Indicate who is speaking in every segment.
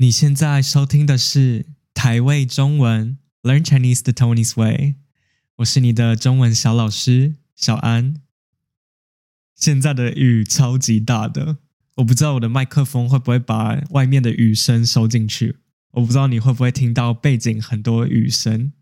Speaker 1: 你现在收听的是台味中文 Learn Chinese the Tony's Way，我是你的中文小老师小安。现在的雨超级大的，我不知道我的麦克风会不会把外面的雨声收进去，我不知道你会不会听到背景很多雨声。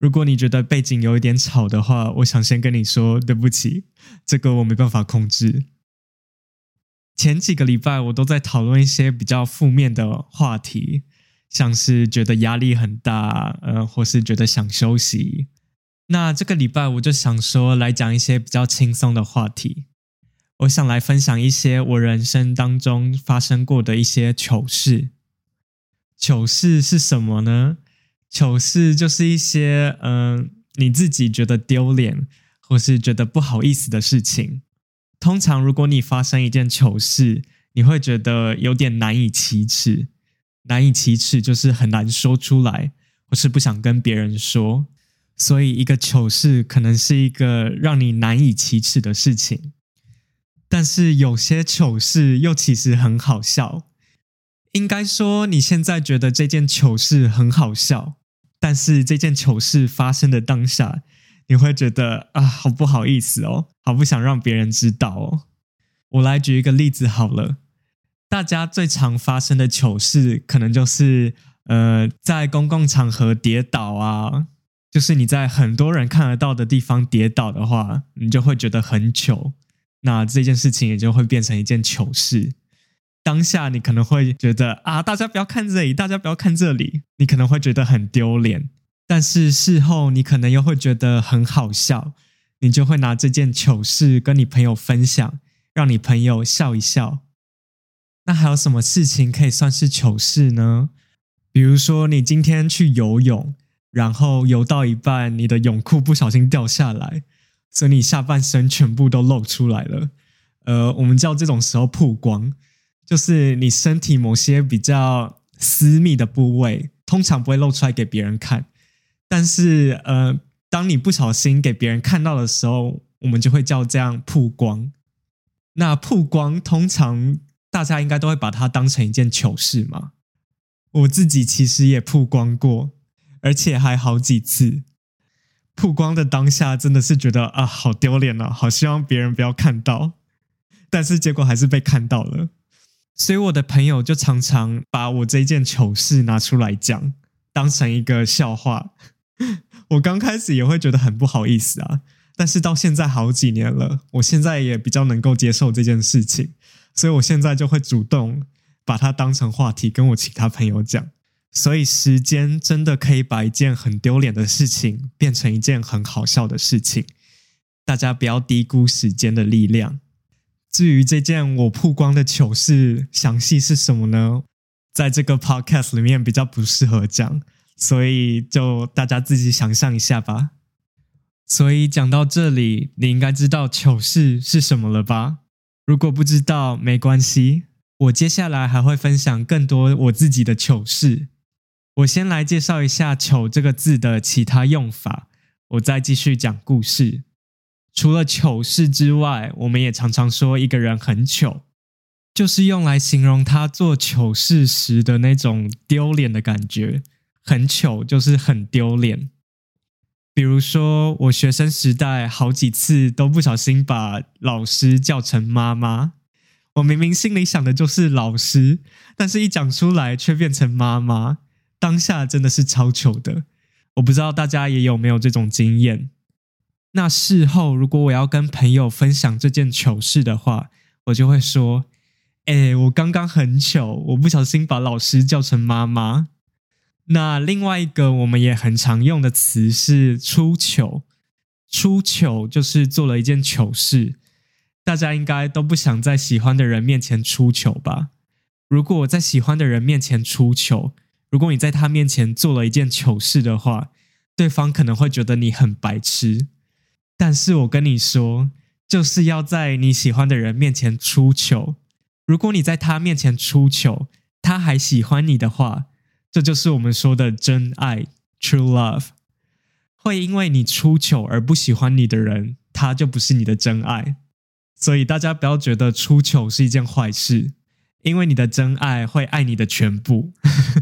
Speaker 1: 如果你觉得背景有一点吵的话，我想先跟你说对不起，这个我没办法控制。前几个礼拜，我都在讨论一些比较负面的话题，像是觉得压力很大，呃，或是觉得想休息。那这个礼拜，我就想说来讲一些比较轻松的话题。我想来分享一些我人生当中发生过的一些糗事。糗事是什么呢？糗事就是一些，嗯、你自己觉得丢脸，或是觉得不好意思的事情。通常，如果你发生一件糗事，你会觉得有点难以启齿。难以启齿就是很难说出来，或是不想跟别人说。所以，一个糗事可能是一个让你难以启齿的事情。但是，有些糗事又其实很好笑。应该说，你现在觉得这件糗事很好笑，但是这件糗事发生的当下，你会觉得啊，好不好意思哦，好不想让别人知道哦。我来举一个例子好了，大家最常发生的糗事，可能就是呃，在公共场合跌倒啊，就是你在很多人看得到的地方跌倒的话，你就会觉得很糗，那这件事情也就会变成一件糗事。当下你可能会觉得啊，大家不要看这里，大家不要看这里，你可能会觉得很丢脸。但是事后你可能又会觉得很好笑，你就会拿这件糗事跟你朋友分享，让你朋友笑一笑。那还有什么事情可以算是糗事呢？比如说你今天去游泳，然后游到一半，你的泳裤不小心掉下来，所以你下半身全部都露出来了。呃，我们叫这种时候曝光，就是你身体某些比较私密的部位，通常不会露出来给别人看。但是，呃，当你不小心给别人看到的时候，我们就会叫这样曝光。那曝光通常大家应该都会把它当成一件糗事嘛。我自己其实也曝光过，而且还好几次。曝光的当下真的是觉得啊，好丢脸啊，好希望别人不要看到。但是结果还是被看到了，所以我的朋友就常常把我这件糗事拿出来讲，当成一个笑话。我刚开始也会觉得很不好意思啊，但是到现在好几年了，我现在也比较能够接受这件事情，所以我现在就会主动把它当成话题跟我其他朋友讲。所以时间真的可以把一件很丢脸的事情变成一件很好笑的事情，大家不要低估时间的力量。至于这件我曝光的糗事详细是什么呢？在这个 podcast 里面比较不适合讲。所以就大家自己想象一下吧。所以讲到这里，你应该知道糗事是什么了吧？如果不知道，没关系，我接下来还会分享更多我自己的糗事。我先来介绍一下“糗”这个字的其他用法，我再继续讲故事。除了糗事之外，我们也常常说一个人很糗，就是用来形容他做糗事时的那种丢脸的感觉。很糗，就是很丢脸。比如说，我学生时代好几次都不小心把老师叫成妈妈。我明明心里想的就是老师，但是一讲出来却变成妈妈。当下真的是超糗的。我不知道大家也有没有这种经验。那事后，如果我要跟朋友分享这件糗事的话，我就会说：“哎，我刚刚很糗，我不小心把老师叫成妈妈。”那另外一个我们也很常用的词是出糗，出糗就是做了一件糗事。大家应该都不想在喜欢的人面前出糗吧？如果我在喜欢的人面前出糗，如果你在他面前做了一件糗事的话，对方可能会觉得你很白痴。但是我跟你说，就是要在你喜欢的人面前出糗。如果你在他面前出糗，他还喜欢你的话。这就是我们说的真爱 （true love）。会因为你出糗而不喜欢你的人，他就不是你的真爱。所以大家不要觉得出糗是一件坏事，因为你的真爱会爱你的全部。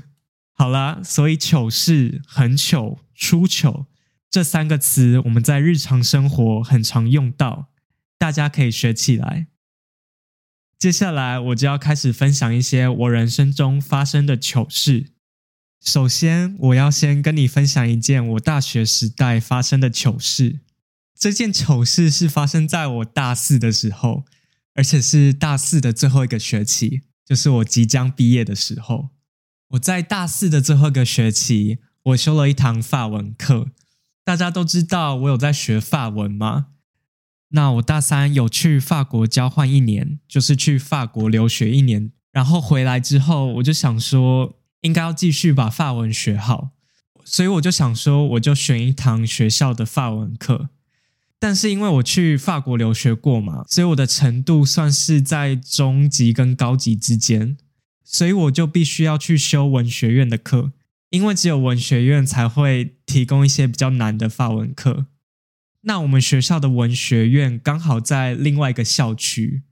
Speaker 1: 好啦，所以糗事、很糗、出糗这三个词，我们在日常生活很常用到，大家可以学起来。接下来我就要开始分享一些我人生中发生的糗事。首先，我要先跟你分享一件我大学时代发生的糗事。这件糗事是发生在我大四的时候，而且是大四的最后一个学期，就是我即将毕业的时候。我在大四的最后一个学期，我修了一堂法文课。大家都知道我有在学法文吗？那我大三有去法国交换一年，就是去法国留学一年，然后回来之后，我就想说。应该要继续把法文学好，所以我就想说，我就选一堂学校的法文课。但是因为我去法国留学过嘛，所以我的程度算是在中级跟高级之间，所以我就必须要去修文学院的课，因为只有文学院才会提供一些比较难的法文课。那我们学校的文学院刚好在另外一个校区，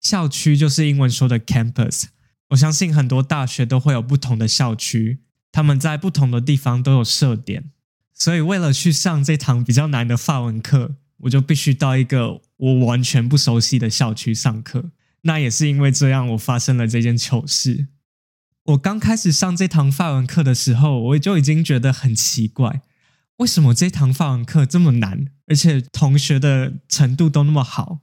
Speaker 1: 校区就是英文说的 campus。我相信很多大学都会有不同的校区，他们在不同的地方都有设点，所以为了去上这堂比较难的法文课，我就必须到一个我完全不熟悉的校区上课。那也是因为这样，我发生了这件糗事。我刚开始上这堂法文课的时候，我就已经觉得很奇怪，为什么这堂法文课这么难，而且同学的程度都那么好？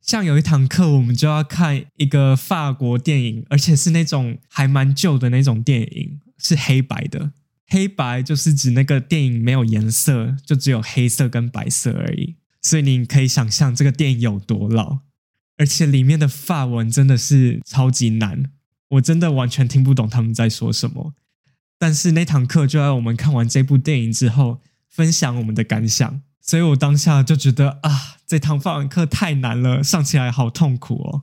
Speaker 1: 像有一堂课，我们就要看一个法国电影，而且是那种还蛮旧的那种电影，是黑白的。黑白就是指那个电影没有颜色，就只有黑色跟白色而已。所以你可以想象这个电影有多老，而且里面的法文真的是超级难，我真的完全听不懂他们在说什么。但是那堂课就在我们看完这部电影之后，分享我们的感想。所以我当下就觉得啊，这堂法文课太难了，上起来好痛苦哦。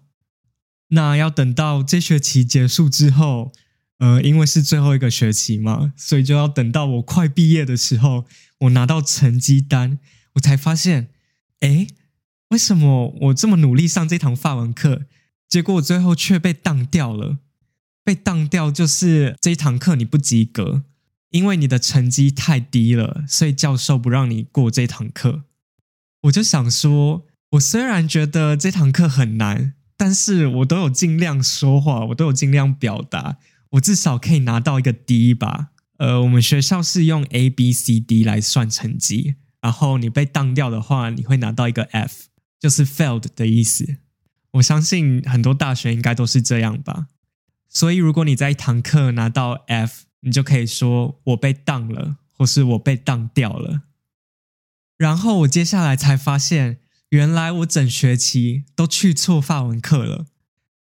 Speaker 1: 那要等到这学期结束之后，呃，因为是最后一个学期嘛，所以就要等到我快毕业的时候，我拿到成绩单，我才发现，诶，为什么我这么努力上这堂法文课，结果我最后却被当掉了？被当掉就是这一堂课你不及格。因为你的成绩太低了，所以教授不让你过这堂课。我就想说，我虽然觉得这堂课很难，但是我都有尽量说话，我都有尽量表达，我至少可以拿到一个 D 吧。呃，我们学校是用 A、B、C、D 来算成绩，然后你被当掉的话，你会拿到一个 F，就是 failed 的意思。我相信很多大学应该都是这样吧。所以如果你在一堂课拿到 F，你就可以说我被当了，或是我被当掉了。然后我接下来才发现，原来我整学期都去错法文课了。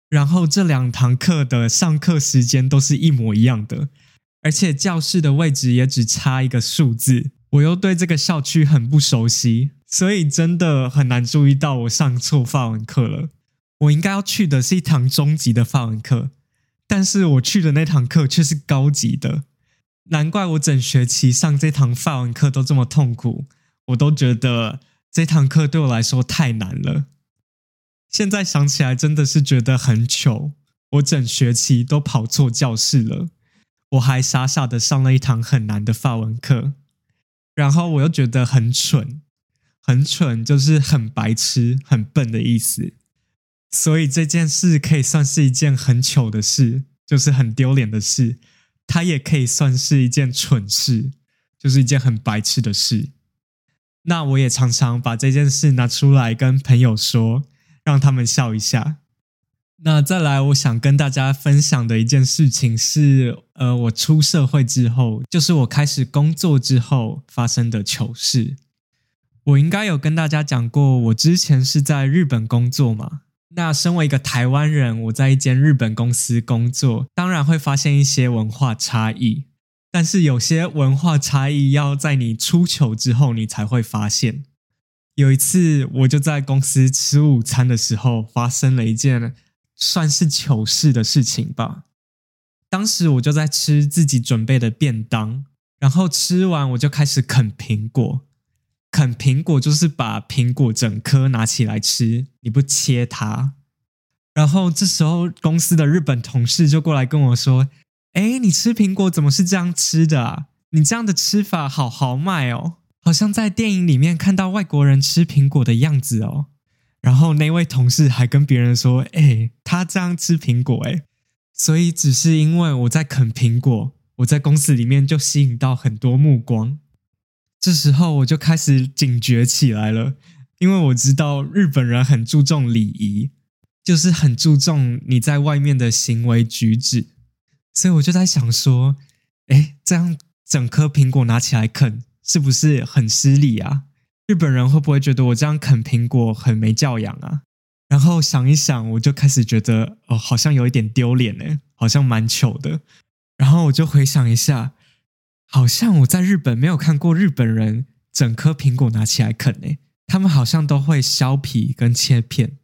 Speaker 1: 然后这两堂课的上课时间都是一模一样的，而且教室的位置也只差一个数字。我又对这个校区很不熟悉，所以真的很难注意到我上错法文课了。我应该要去的是一堂中级的法文课。但是我去的那堂课却是高级的，难怪我整学期上这堂法文课都这么痛苦，我都觉得这堂课对我来说太难了。现在想起来真的是觉得很糗，我整学期都跑错教室了，我还傻傻的上了一堂很难的法文课，然后我又觉得很蠢，很蠢就是很白痴、很笨的意思。所以这件事可以算是一件很糗的事，就是很丢脸的事。它也可以算是一件蠢事，就是一件很白痴的事。那我也常常把这件事拿出来跟朋友说，让他们笑一下。那再来，我想跟大家分享的一件事情是，呃，我出社会之后，就是我开始工作之后发生的糗事。我应该有跟大家讲过，我之前是在日本工作嘛。那身为一个台湾人，我在一间日本公司工作，当然会发现一些文化差异。但是有些文化差异要在你出糗之后，你才会发现。有一次，我就在公司吃午餐的时候，发生了一件算是糗事的事情吧。当时我就在吃自己准备的便当，然后吃完我就开始啃苹果。啃苹果就是把苹果整颗拿起来吃，你不切它。然后这时候公司的日本同事就过来跟我说：“哎，你吃苹果怎么是这样吃的啊？你这样的吃法好豪迈哦，好像在电影里面看到外国人吃苹果的样子哦。”然后那位同事还跟别人说：“哎，他这样吃苹果，哎，所以只是因为我在啃苹果，我在公司里面就吸引到很多目光。这时候我就开始警觉起来了，因为我知道日本人很注重礼仪，就是很注重你在外面的行为举止，所以我就在想说，哎，这样整颗苹果拿起来啃，是不是很失礼啊？”日本人会不会觉得我这样啃苹果很没教养啊？然后想一想，我就开始觉得哦，好像有一点丢脸呢，好像蛮糗的。然后我就回想一下，好像我在日本没有看过日本人整颗苹果拿起来啃呢，他们好像都会削皮跟切片。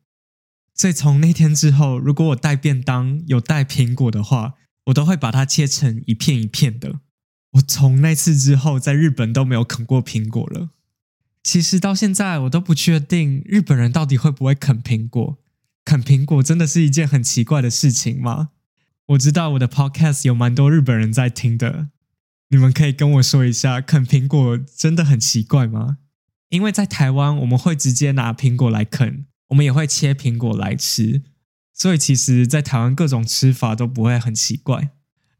Speaker 1: 所以从那天之后，如果我带便当有带苹果的话，我都会把它切成一片一片的。我从那次之后，在日本都没有啃过苹果了。其实到现在我都不确定日本人到底会不会啃苹果。啃苹果真的是一件很奇怪的事情吗？我知道我的 podcast 有蛮多日本人在听的，你们可以跟我说一下，啃苹果真的很奇怪吗？因为在台湾我们会直接拿苹果来啃，我们也会切苹果来吃，所以其实，在台湾各种吃法都不会很奇怪。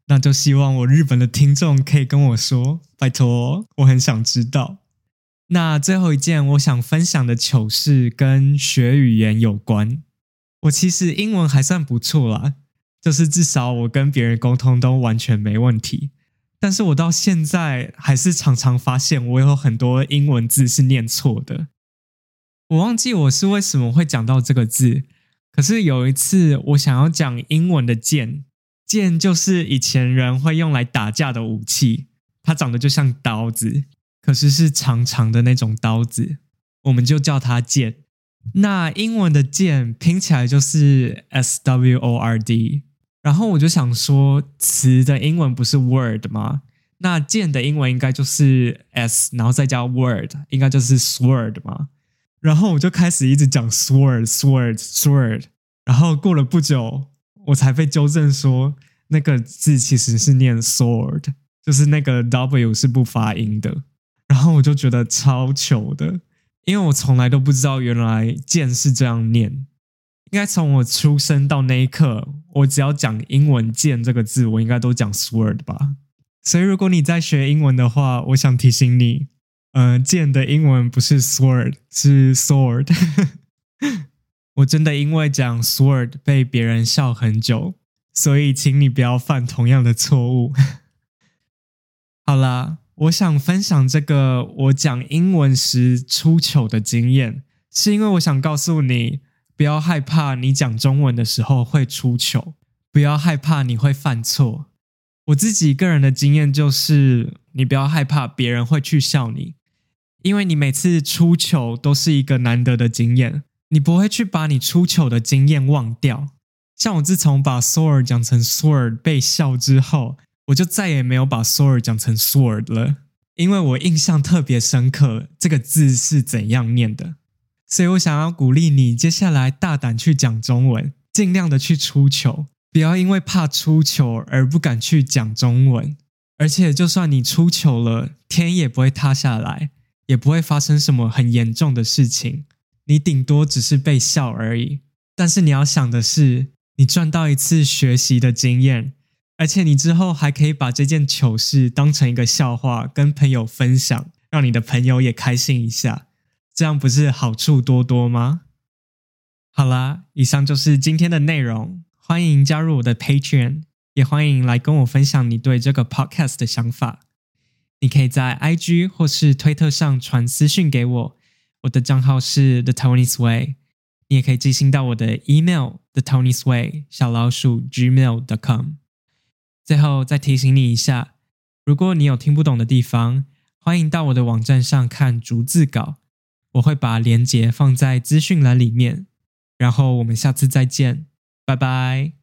Speaker 1: 那就希望我日本的听众可以跟我说，拜托，我很想知道。那最后一件我想分享的糗事跟学语言有关。我其实英文还算不错啦，就是至少我跟别人沟通都完全没问题。但是我到现在还是常常发现我有很多英文字是念错的。我忘记我是为什么会讲到这个字，可是有一次我想要讲英文的剑，剑就是以前人会用来打架的武器，它长得就像刀子。可是是长长的那种刀子，我们就叫它剑。那英文的剑拼起来就是 S W O R D。然后我就想说，词的英文不是 word 吗？那剑的英文应该就是 S，然后再加 word，应该就是 sword 吗？然后我就开始一直讲 sword，sword，sword。然后过了不久，我才被纠正说，那个字其实是念 sword，就是那个 W 是不发音的。然后我就觉得超糗的，因为我从来都不知道原来“剑”是这样念。应该从我出生到那一刻，我只要讲英文“剑”这个字，我应该都讲 “sword” 吧。所以如果你在学英文的话，我想提醒你，呃，“剑”的英文不是 “sword”，是 “sword”。我真的因为讲 “sword” 被别人笑很久，所以请你不要犯同样的错误。好啦。我想分享这个我讲英文时出糗的经验，是因为我想告诉你，不要害怕你讲中文的时候会出糗，不要害怕你会犯错。我自己个人的经验就是，你不要害怕别人会去笑你，因为你每次出糗都是一个难得的经验，你不会去把你出糗的经验忘掉。像我自从把 sword 讲成 sword 被笑之后。我就再也没有把 sword 讲成 sword 了，因为我印象特别深刻，这个字是怎样念的。所以我想要鼓励你，接下来大胆去讲中文，尽量的去出糗，不要因为怕出糗而不敢去讲中文。而且，就算你出糗了，天也不会塌下来，也不会发生什么很严重的事情，你顶多只是被笑而已。但是你要想的是，你赚到一次学习的经验。而且你之后还可以把这件糗事当成一个笑话跟朋友分享，让你的朋友也开心一下，这样不是好处多多吗？好啦，以上就是今天的内容，欢迎加入我的 Patreon，也欢迎来跟我分享你对这个 Podcast 的想法。你可以在 IG 或是推特上传私讯给我，我的账号是 The tony sway 你也可以寄信到我的 email The tony sway 小老鼠 gmail.com。最后再提醒你一下，如果你有听不懂的地方，欢迎到我的网站上看逐字稿，我会把链接放在资讯栏里面。然后我们下次再见，拜拜。